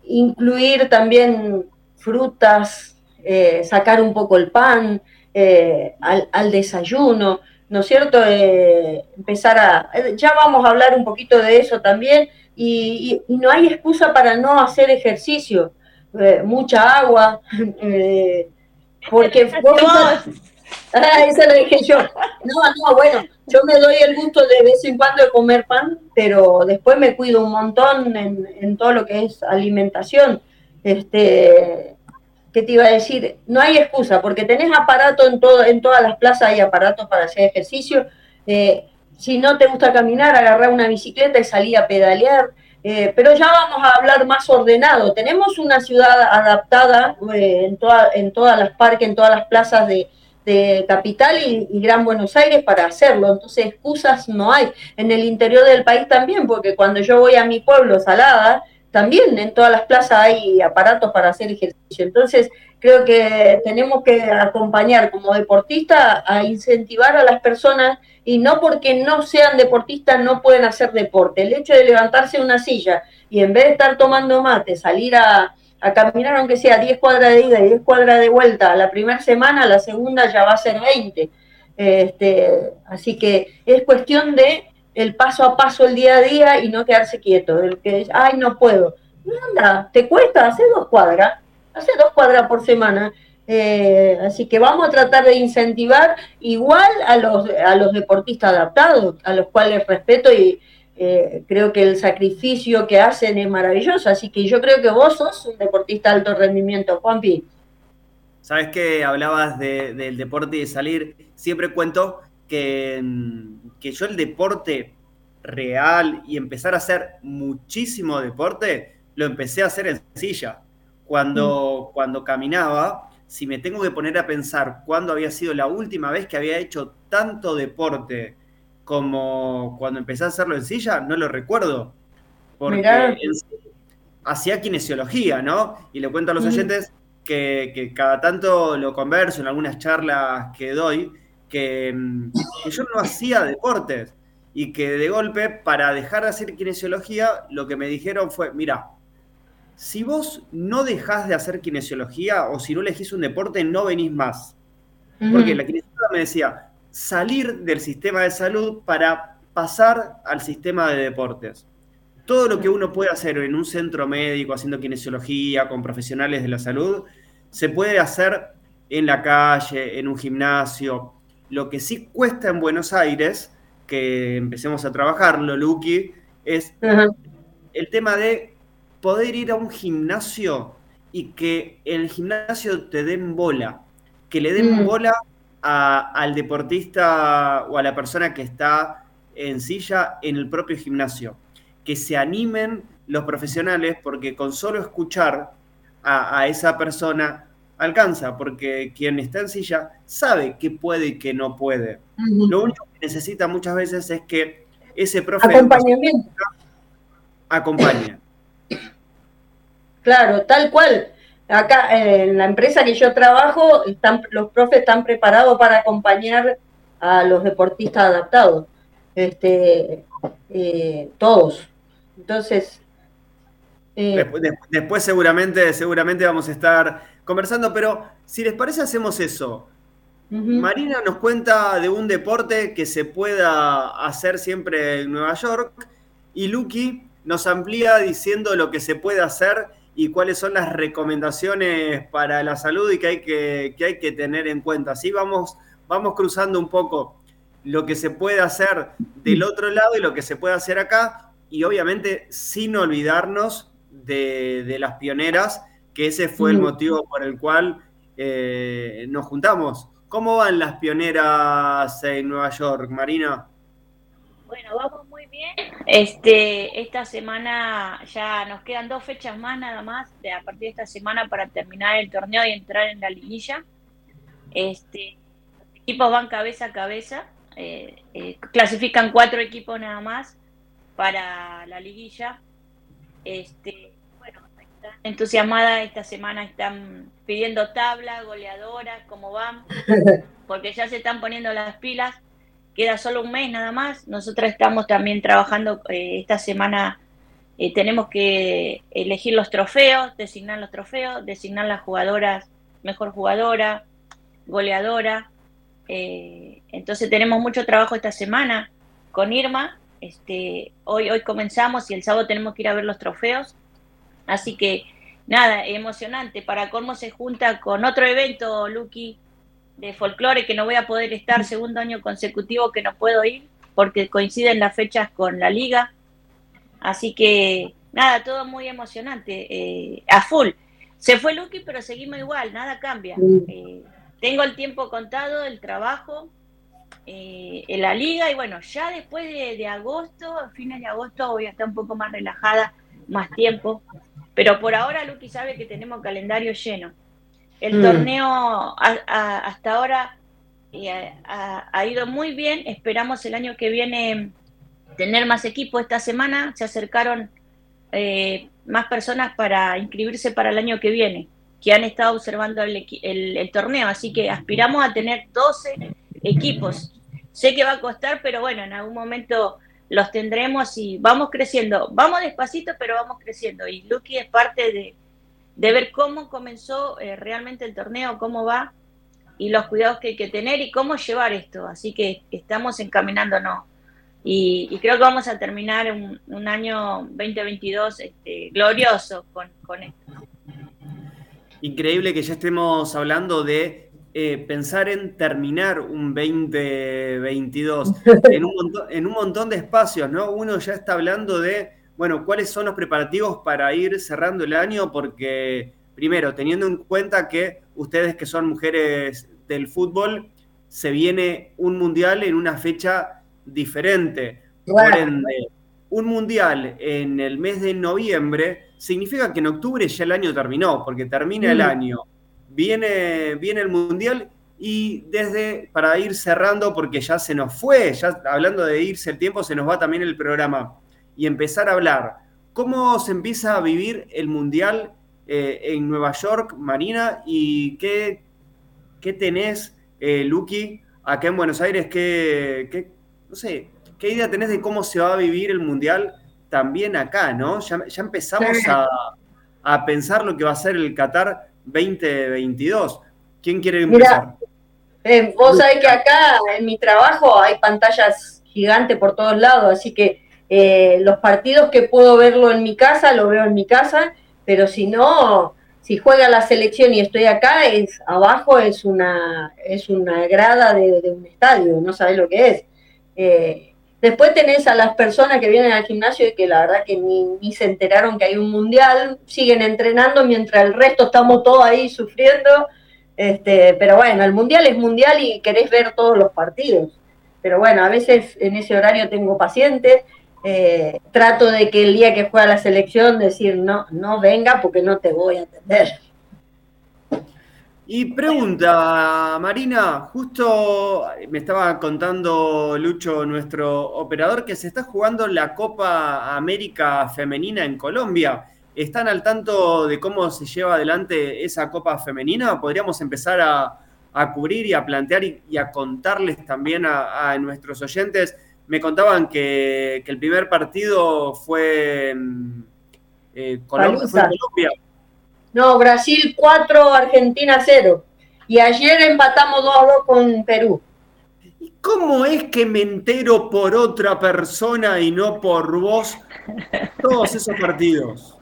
incluir también frutas, eh, sacar un poco el pan eh, al, desayuno, ¿no es cierto? Eh, empezar a... Ya vamos a hablar un poquito de eso también, y, no hay excusa para no hacer ejercicio. mucha agua, porque Ah, eso lo dije yo. No, no, bueno, yo me doy el gusto de vez en cuando de comer pan, pero después me cuido un montón en, todo lo que es alimentación. Este, ¿qué te iba a decir? No hay excusa, porque tenés aparato en todo, en todas las plazas hay aparatos para hacer ejercicio. Eh, si no te gusta caminar, agarrar una bicicleta y salir a pedalear. Eh, pero ya vamos a hablar más ordenado. Tenemos una ciudad adaptada eh, en, toda, en todas las parques, en todas las plazas de, de Capital y, Gran Buenos Aires para hacerlo. Entonces, excusas no hay. En el interior del país también, porque cuando yo voy a mi pueblo, Salada, también en todas las plazas hay aparatos para hacer ejercicio. Entonces, creo que tenemos que acompañar como deportista a incentivar a las personas y no porque no sean deportistas no pueden hacer deporte. El hecho de levantarse una silla y en vez de estar tomando mate, salir a, a caminar aunque sea 10 cuadras de ida y 10 cuadras de vuelta la primera semana, la segunda ya va a ser 20. Este, así que es cuestión de el paso a paso, el día a día y no quedarse quieto. El que ay, no puedo. No anda, te cuesta, hacer dos cuadras, hace dos cuadras por semana. Eh, así que vamos a tratar de incentivar igual a los, a los deportistas adaptados, a los cuales respeto y, eh, creo que el sacrificio que hacen es maravilloso, así que yo creo que vos sos un deportista de alto rendimiento, Juanpi. Sabes que hablabas del deporte y de salir, siempre cuento que, mm, que yo el deporte real y empezar a hacer muchísimo deporte, lo empecé a hacer en silla. Cuando, mm. cuando caminaba, si me tengo que poner a pensar cuándo había sido la última vez que había hecho tanto deporte como cuando empecé a hacerlo en silla, no lo recuerdo. Porque hacía kinesiología, ¿no? Y le cuento a los oyentes que, cada tanto lo converso en algunas charlas que doy, que, que, yo no hacía deportes y que de golpe, para dejar de hacer kinesiología, lo que me dijeron fue, mira, si vos no dejás de hacer kinesiología o si no elegís un deporte, no venís más. Porque la kinesiología me decía, salir del sistema de salud para pasar al sistema de deportes. Todo lo que uno puede hacer en un centro médico, haciendo kinesiología, con profesionales de la salud, se puede hacer en la calle, en un gimnasio. Lo que sí cuesta en Buenos Aires, que empecemos a trabajarlo, Lucky, es el tema de poder ir a un gimnasio y que en el gimnasio te den bola, que le den bola al deportista o a la persona que está en silla en el propio gimnasio. Que se animen los profesionales porque con solo escuchar a, esa persona alcanza, porque quien está en silla sabe qué puede y qué no puede. Lo único que necesita muchas veces es que ese profe acompañamiento acompañe. Claro, tal cual acá en la empresa que yo trabajo, están, los profes están preparados para acompañar a los deportistas adaptados, este, eh, todos. Entonces... Eh, después, seguramente, seguramente vamos a estar conversando, pero si les parece hacemos eso. Marina nos cuenta de un deporte que se pueda hacer siempre en Nueva York y Lucky nos amplía diciendo lo que se puede hacer y cuáles son las recomendaciones para la salud y que hay que, que hay que tener en cuenta. Así vamos, vamos cruzando un poco lo que se puede hacer del otro lado y lo que se puede hacer acá, y obviamente sin olvidarnos de, las pioneras, que ese fue el motivo por el cual eh, nos juntamos. ¿Cómo van las pioneras en Nueva York, Marina? Bueno, bien. Este, esta semana ya nos quedan dos fechas más nada más de a partir de esta semana para terminar el torneo y entrar en la liguilla. Este, los equipos van cabeza a cabeza. Eh, eh, clasifican cuatro equipos nada más para la liguilla. Este, bueno, están entusiasmadas esta semana, están pidiendo tabla, goleadoras, cómo van, porque ya se están poniendo las pilas queda solo un mes nada más. Nosotros estamos también trabajando eh, esta semana. Eh, tenemos que elegir los trofeos, designar los trofeos, designar las jugadoras, mejor jugadora, goleadora. Eh, entonces tenemos mucho trabajo esta semana con Irma. Este, hoy, hoy comenzamos y el sábado tenemos que ir a ver los trofeos. Así que nada, emocionante. Para Colmo se junta con otro evento, Lucky, de folclore que no voy a poder estar segundo año consecutivo que no puedo ir porque coinciden las fechas con la liga. Así que nada, todo muy emocionante, eh, a full. Se fue Lucky, pero seguimos igual, nada cambia. Eh, tengo el tiempo contado, el trabajo eh, en la liga y bueno, ya después de, de agosto, fines de agosto voy a estar un poco más relajada, más tiempo. Pero por ahora Lucky sabe que tenemos calendario lleno. El mm. torneo hasta ahora eh, ha, ido muy bien. Esperamos el año que viene tener más equipos. Esta semana se acercaron eh, más personas para inscribirse para el año que viene, que han estado observando el, torneo. Así que aspiramos a tener 12 equipos. Sé que va a costar, pero bueno, en algún momento los tendremos y vamos creciendo. Vamos despacito, pero vamos creciendo. Y Lucky es parte de, de ver cómo comenzó eh, realmente el torneo, cómo va y los cuidados que hay que tener y cómo llevar esto. Así que estamos encaminándonos. Y, y creo que vamos a terminar un, año 2022 este, glorioso con, esto. Increíble que ya estemos hablando de eh, pensar en terminar un 2022 en un, montón, en un montón de espacios, ¿no? Uno ya está hablando de bueno, ¿cuáles son los preparativos para ir cerrando el año? Porque, primero, teniendo en cuenta que ustedes que son mujeres del fútbol, se viene un mundial en una fecha diferente. Por ende, un mundial en el mes de noviembre significa que en octubre ya el año terminó, porque termina el mm. año, viene, viene el mundial y desde, para ir cerrando, porque ya se nos fue, ya hablando de irse el tiempo, se nos va también el programa y empezar a hablar. ¿Cómo se empieza a vivir el Mundial eh, en Nueva York, Marina? ¿Y qué, qué tenés, eh, Lucky, acá en Buenos Aires? ¿Qué, no sé, ¿Qué idea tenés de cómo se va a vivir el Mundial también acá, no? Ya, empezamos a, pensar lo que va a ser el Qatar 2022. ¿Quién quiere empezar? Eh, vos sabés que acá en mi trabajo hay pantallas gigantes por todos lados, así que eh, los partidos que puedo verlo en mi casa, lo veo en mi casa, pero si no, si juega la selección y estoy acá, es abajo es una, es una grada de, un estadio, no sabes lo que es. Eh, después tenés a las personas que vienen al gimnasio y que la verdad que ni, se enteraron que hay un mundial, siguen entrenando mientras el resto estamos todos ahí sufriendo. Este, pero bueno, el mundial es mundial y querés ver todos los partidos. Pero bueno, a veces en ese horario tengo pacientes eh, trato de que el día que juega la selección decir no, no venga porque no te voy a atender. Y pregunta, Marina, justo me estaba contando Lucho, nuestro operador, que se está jugando la Copa América Femenina en Colombia. ¿Están al tanto de cómo se lleva adelante esa Copa Femenina? ¿Podríamos empezar a, cubrir y a plantear y, a contarles también a nuestros oyentes me contaban que, el primer partido fue, eh, Colombia, No, Brasil 4, Argentina 0. Y ayer empatamos 2 a 2 con Perú. ¿Y cómo es que me entero por otra persona y no por vos todos esos partidos?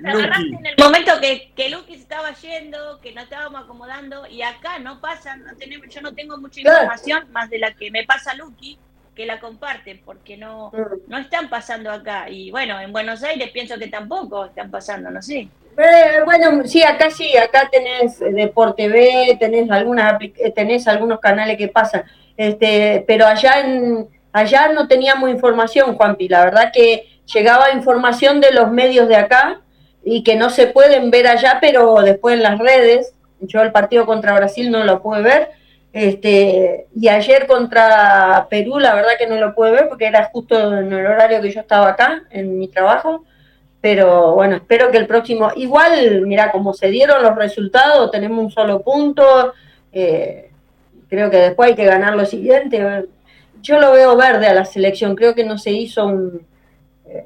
Nos agarraste en el momento que, que Luqui se estaba yendo, que nos estábamos acomodando, y acá no pasa, no tenemos, yo no tengo mucha información más de la que me pasa Luqui, que la comparten, porque no, no están pasando acá. Y bueno, en Buenos Aires pienso que tampoco están pasando, no sé. Eh, bueno, sí, acá sí, acá tenés Deporte B, tenés algunas eh, tenés algunos canales que pasan, este, pero allá en allá no teníamos información, Juanpi, la verdad que llegaba información de los medios de acá y que no se pueden ver allá, pero después en las redes, yo el partido contra Brasil no lo pude ver, este, y ayer contra Perú la verdad que no lo pude ver porque era justo en el horario que yo estaba acá, en mi trabajo, pero bueno, espero que el próximo, igual, mira, como se dieron los resultados, tenemos un solo punto, eh, creo que después hay que ganar lo siguiente. Yo lo veo verde a la selección, creo que no se hizo un-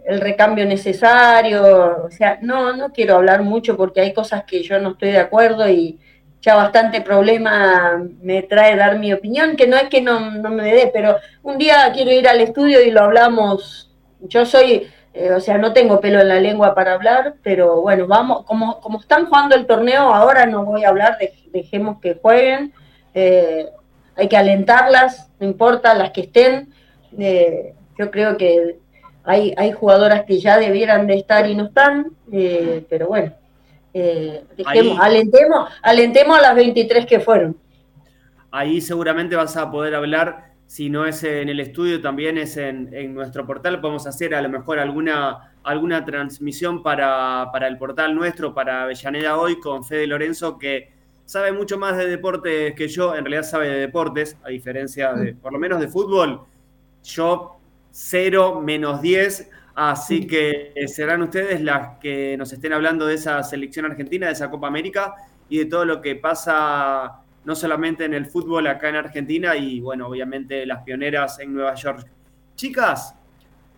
el recambio necesario, o sea, no, no quiero hablar mucho porque hay cosas que yo no estoy de acuerdo y ya bastante problema me trae dar mi opinión, que no es que no, no me dé, pero un día quiero ir al estudio y lo hablamos, yo soy eh, o sea, no tengo pelo en la lengua para hablar, pero bueno, vamos, como, como están jugando el torneo, ahora no voy a hablar, de- dejemos que jueguen, eh, hay que alentarlas, no importa las que estén, eh, yo creo que hay, hay jugadoras que ya debieran de estar y no están, eh, pero bueno, eh, dejemos, Ahí- alentemos, alentemos a las 23 que fueron. Ahí seguramente vas a poder hablar, si no es en el estudio, también es en, en nuestro portal. Podemos hacer a lo mejor alguna, alguna transmisión para, para el portal nuestro, para Avellaneda Hoy, con Fede Lorenzo, que sabe mucho más de deportes que yo. En realidad sabe de deportes, a diferencia de, por lo menos de fútbol. Yo, cero menos 10. Así que serán ustedes las que nos estén hablando de esa selección argentina, de esa Copa América y de todo lo que pasa no solamente en el fútbol acá en Argentina y bueno, obviamente las pioneras en Nueva York. Chicas,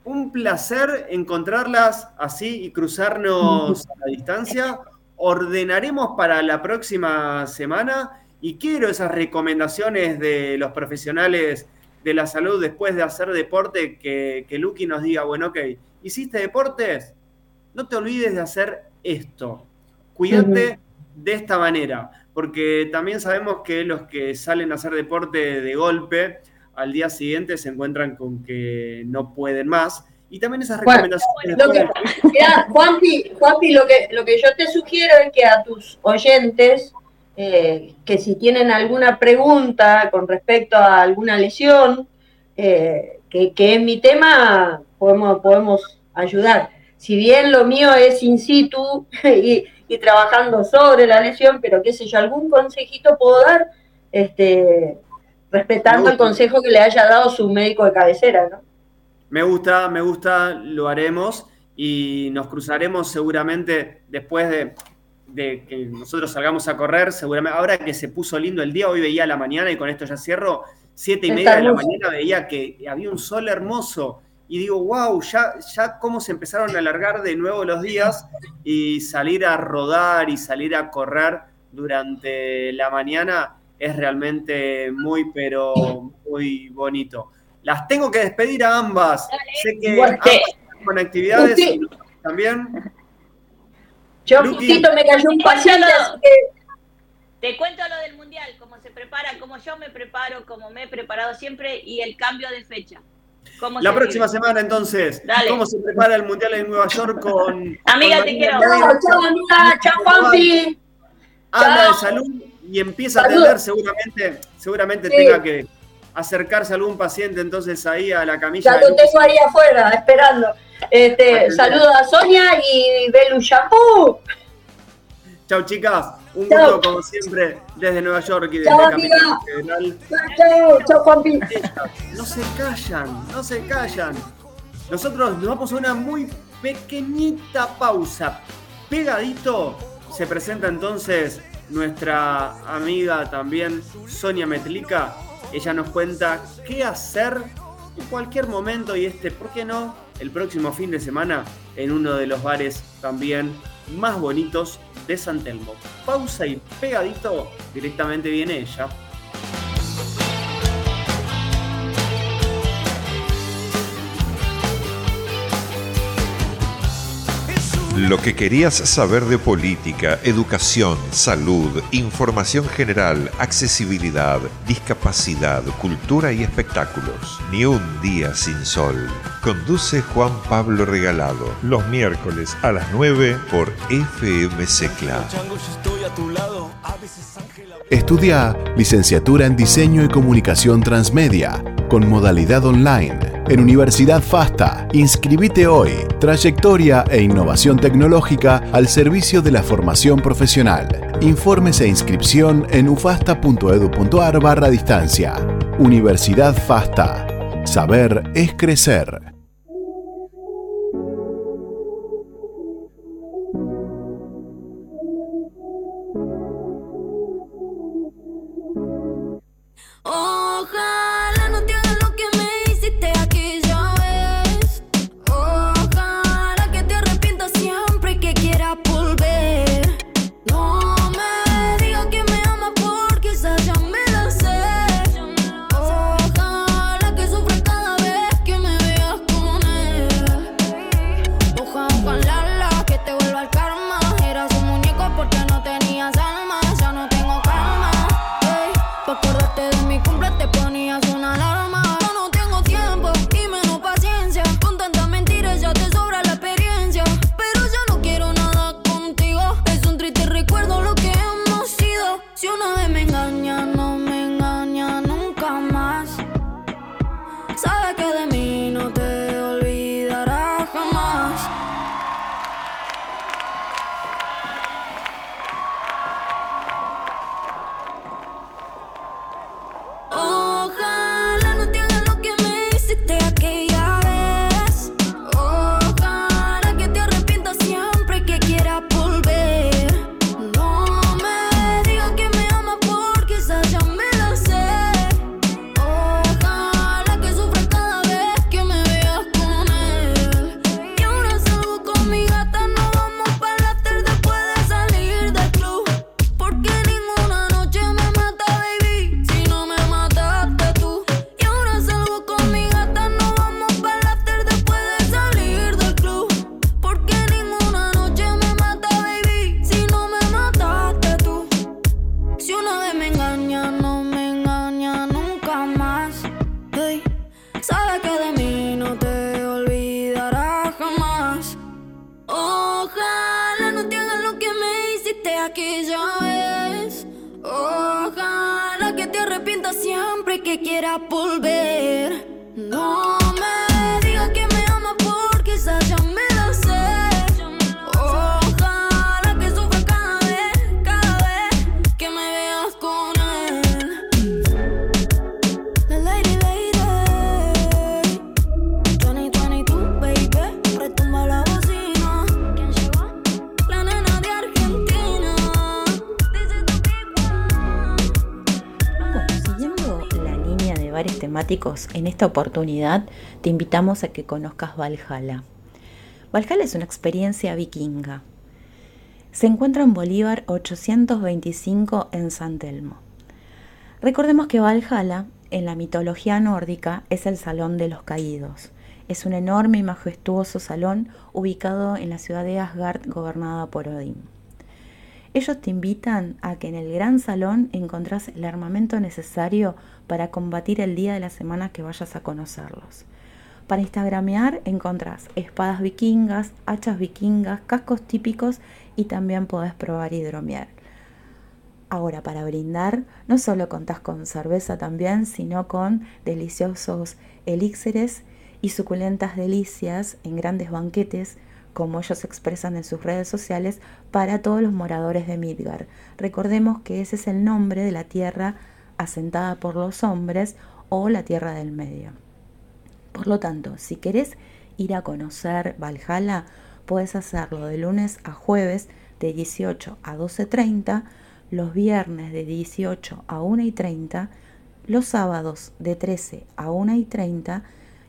un placer encontrarlas así y cruzarnos a la distancia. Ordenaremos para la próxima semana y quiero esas recomendaciones de los profesionales de la salud después de hacer deporte, que, que Lucky nos diga, bueno, ok, ¿hiciste deportes? No te olvides de hacer esto. Cuídate de esta manera, porque también sabemos que los que salen a hacer deporte de golpe, al día siguiente se encuentran con que no pueden más. Y también esas Bueno, recomendaciones. Lo que, mirá, Juanpi, Juanpi, lo que, lo que yo te sugiero es que a tus oyentes, eh, que si tienen alguna pregunta con respecto a alguna lesión, eh, que, que en mi tema podemos, podemos ayudar. Si bien lo mío es in situ y, y trabajando sobre la lesión, pero qué sé yo, algún consejito puedo dar, este, respetando el consejo que le haya dado su médico de cabecera, ¿no? Me gusta, me gusta, lo haremos y nos cruzaremos seguramente después de, de que nosotros salgamos a correr, seguramente, ahora que se puso lindo el día, hoy veía a la mañana y con esto ya cierro, siete y Está media de la mañana veía que había un sol hermoso y digo, wow, ya, ya cómo se empezaron a alargar de nuevo los días y salir a rodar y salir a correr durante la mañana es realmente muy, pero muy bonito. Las tengo que despedir a ambas. Sé que ambas están con actividades y también. Yo Luqui. justito me cayó un paciente, así que Te cuento lo del mundial, cómo se prepara, cómo yo me preparo, cómo me he preparado siempre y el cambio de fecha. Cómo La se próxima vive. semana, entonces, Dale. ¿cómo se prepara el Mundial en Nueva York con. Amiga, con te quiero. Chao, chao, amiga, chao, Juanpi. Anda Chao. de salud y empieza a Salud. atender, seguramente, seguramente Sí. tenga que acercarse a algún paciente entonces ahí a la camilla. Ya lo tengo ahí afuera, esperando. Este, Atendé. saludo a Sonia y Belu Shampoo. Chau, chicas. Un Chau. gusto, como siempre, desde Nueva York y desde Chau, Capital. Federal. Chao, chao, Juanpi. No se callan, no se callan. Nosotros nos vamos a una muy pequeñita pausa. Pegadito se presenta entonces nuestra amiga también, Sonia Metlica. Ella nos cuenta qué hacer en cualquier momento y este, ¿por qué no? El próximo fin de semana en uno de los bares también más bonitos de San Telmo. Pausa y pegadito, directamente viene ella. Lo que querías saber de política, educación, salud, información general, accesibilidad, discapacidad, cultura y espectáculos. Ni un día sin sol. Conduce Juan Pablo Regalado. Los miércoles a las 9 por FM Secla. Estudia licenciatura en Diseño y Comunicación Transmedia con modalidad online en Universidad FASTA. Inscribite hoy. Trayectoria e innovación tecnológica al servicio de la formación profesional. Informes e inscripción en ufasta.edu.ar barra distancia. Universidad FASTA. Saber es crecer. Que ya vez. Ojalá que te arrepientas siempre que quieras volver. No. En esta oportunidad te invitamos a que conozcas Valhalla. Valhalla es una experiencia vikinga. Se encuentra en Bolívar 825 en San Telmo. Recordemos que Valhalla, en la mitología nórdica, es el Salón de los Caídos. Es un enorme y majestuoso salón ubicado en la ciudad de Asgard, gobernada por Odín. Ellos te invitan a que en el gran salón encontrás el armamento necesario para combatir el día de la semana que vayas a conocerlos. Para instagramear encontrás espadas vikingas, hachas vikingas, cascos típicos y también podés probar hidromiel. Ahora, para brindar, no solo contás con cerveza también, sino con deliciosos elixires y suculentas delicias en grandes banquetes como ellos expresan en sus redes sociales, para todos los moradores de Midgar. Recordemos que ese es el nombre de la tierra asentada por los hombres o la tierra del medio. Por lo tanto, si querés ir a conocer Valhalla, puedes hacerlo de lunes a jueves de 18 a 12.30, los viernes de 18 a 1.30, los sábados de 13 a 1.30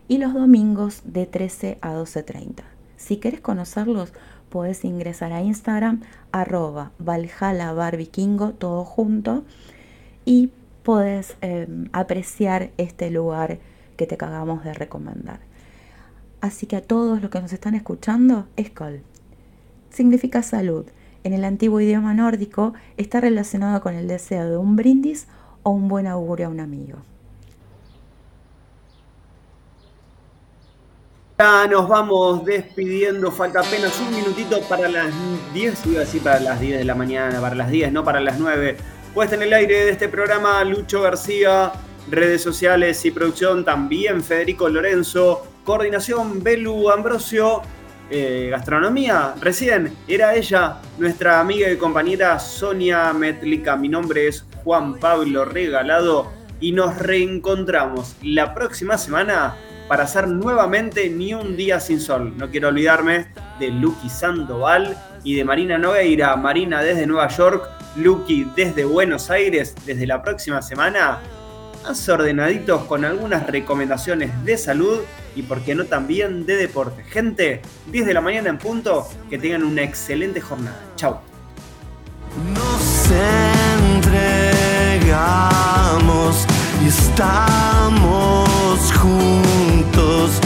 y los domingos de 13 a 12.30. Si querés conocerlos, podés ingresar a Instagram, arroba Valhalla todo junto, y podés em, apreciar este lugar que te acabamos de recomendar. Así que a todos los que nos están escuchando, Escol, significa salud. En el antiguo idioma nórdico está relacionado con el deseo de un brindis o un buen augurio a un amigo. Ya nos vamos despidiendo, falta apenas un minutito para las 10, iba a decir para las 10 de la mañana, para las 10, no para las 9. Puesta en el aire de este programa, Lucho García, redes sociales y producción también Federico Lorenzo, coordinación Belu Ambrosio, eh, gastronomía, recién era ella, nuestra amiga y compañera Sonia Metlica. Mi nombre es Juan Pablo Regalado y nos reencontramos la próxima semana para hacer nuevamente Ni un día sin sol. No quiero olvidarme de Lucky Sandoval y de Marina Nogueira. Marina desde Nueva York, Lucky desde Buenos Aires desde la próxima semana, más ordenaditos con algunas recomendaciones de salud y por qué no también de deporte. Gente, 10 de la mañana en punto, que tengan una excelente jornada. Chao. Nos entregamos y estamos juntos.